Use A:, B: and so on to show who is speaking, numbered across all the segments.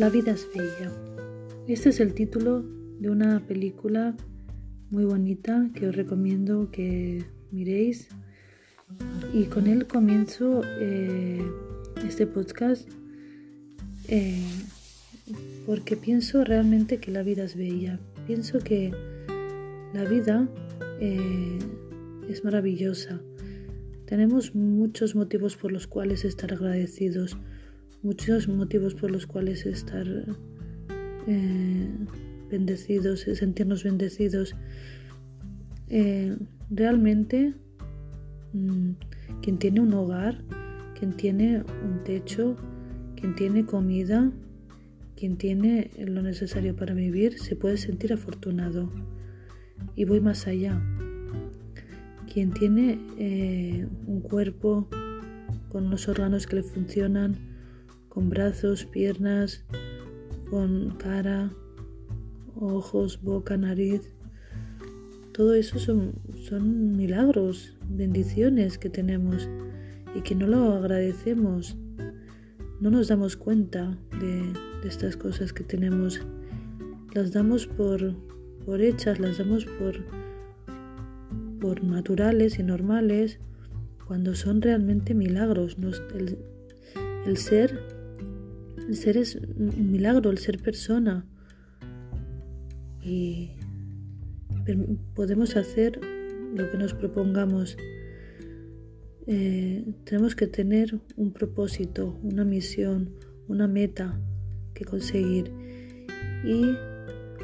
A: La vida es bella. Este es el título de una película muy bonita que os recomiendo que miréis. Y con él comienzo eh, este podcast eh, porque pienso realmente que la vida es bella. Pienso que la vida eh, es maravillosa. Tenemos muchos motivos por los cuales estar agradecidos muchos motivos por los cuales estar eh, bendecidos, sentirnos bendecidos. Eh, realmente, mm, quien tiene un hogar, quien tiene un techo, quien tiene comida, quien tiene lo necesario para vivir, se puede sentir afortunado. Y voy más allá. Quien tiene eh, un cuerpo con los órganos que le funcionan, con brazos, piernas, con cara, ojos, boca, nariz. Todo eso son, son milagros, bendiciones que tenemos y que no lo agradecemos. No nos damos cuenta de, de estas cosas que tenemos. Las damos por, por hechas, las damos por, por naturales y normales, cuando son realmente milagros. el, el ser el ser es un milagro, el ser persona. Y podemos hacer lo que nos propongamos. Eh, tenemos que tener un propósito, una misión, una meta que conseguir. Y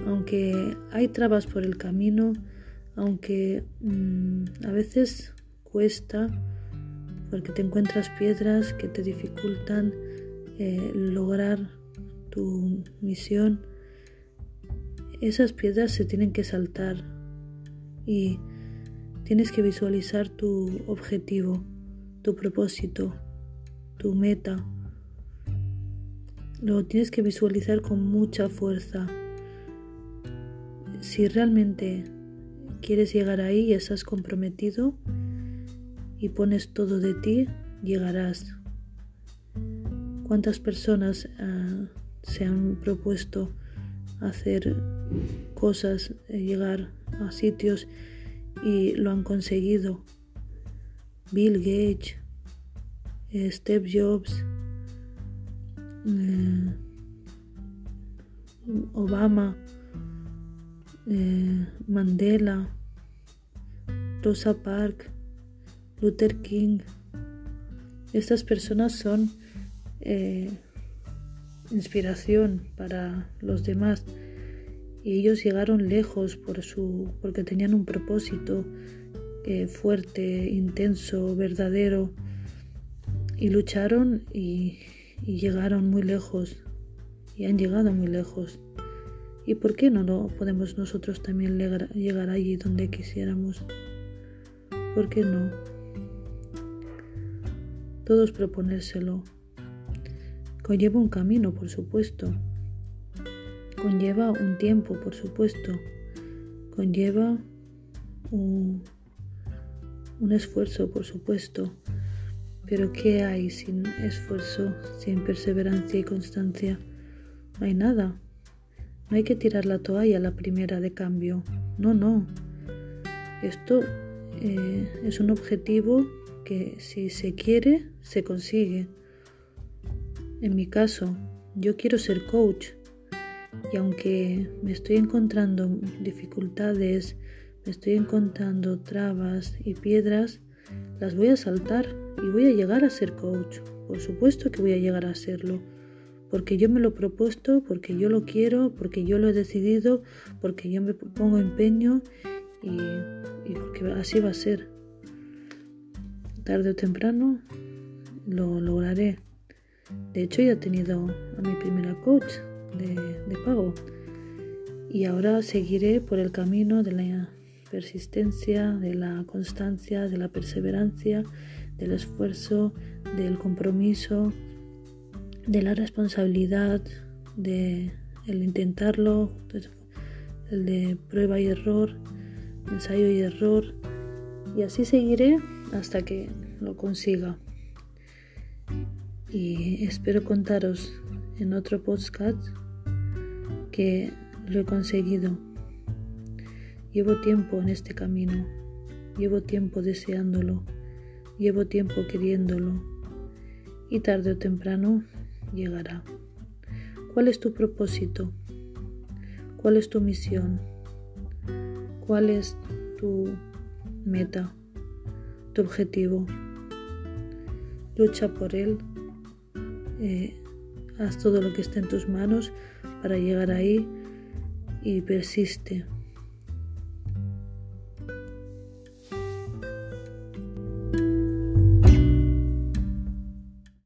A: aunque hay trabas por el camino, aunque mm, a veces cuesta, porque te encuentras piedras que te dificultan eh, lograr tu misión, esas piedras se tienen que saltar y tienes que visualizar tu objetivo, tu propósito, tu meta. Lo tienes que visualizar con mucha fuerza. Si realmente quieres llegar ahí y estás comprometido y pones todo de ti, llegarás. ¿Cuántas personas ah, se han propuesto hacer cosas, eh, llegar a sitios y lo han conseguido? Bill Gates, eh, Steve Jobs, eh, Obama, Mandela, Rosa Parks, Luther King. Estas personas son eh, inspiración para los demás y ellos llegaron lejos por su, porque tenían un propósito eh, fuerte, intenso, verdadero y lucharon y, llegaron muy lejos y han llegado muy lejos. ¿Y por qué no podemos nosotros también llegar allí donde quisiéramos? ¿Por qué no? Todos proponérselo. Conlleva un camino, por supuesto. Conlleva un tiempo, por supuesto. Conlleva un, esfuerzo, por supuesto. Pero ¿qué hay sin esfuerzo, sin perseverancia y constancia? No hay nada. No hay que tirar la toalla la primera de cambio. No, no. Esto eh, es un objetivo que si se quiere, se consigue. En mi caso, yo quiero ser coach y aunque me estoy encontrando dificultades, me estoy encontrando trabas y piedras, las voy a saltar y voy a llegar a ser coach. Por supuesto que voy a llegar a serlo, porque yo me lo he propuesto, porque yo lo quiero, porque yo lo he decidido, porque yo me pongo empeño y, y porque así va a ser. Tarde o temprano lo lograré. De hecho, ya he tenido a mi primera coach de, pago. Y ahora seguiré por el camino de la persistencia, de la constancia, de la perseverancia, del esfuerzo, del compromiso, de la responsabilidad, de el intentarlo, el de prueba y error, ensayo y error, y así seguiré hasta que lo consiga y espero contaros en otro podcast que lo he conseguido. Llevo tiempo en este camino, llevo tiempo deseándolo, llevo tiempo queriéndolo y tarde o temprano llegará. ¿Cuál es tu propósito? ¿Cuál es tu misión? ¿Cuál es tu meta? ¿Tu objetivo? Lucha por él. Eh, haz todo lo que esté en tus manos para llegar ahí y persiste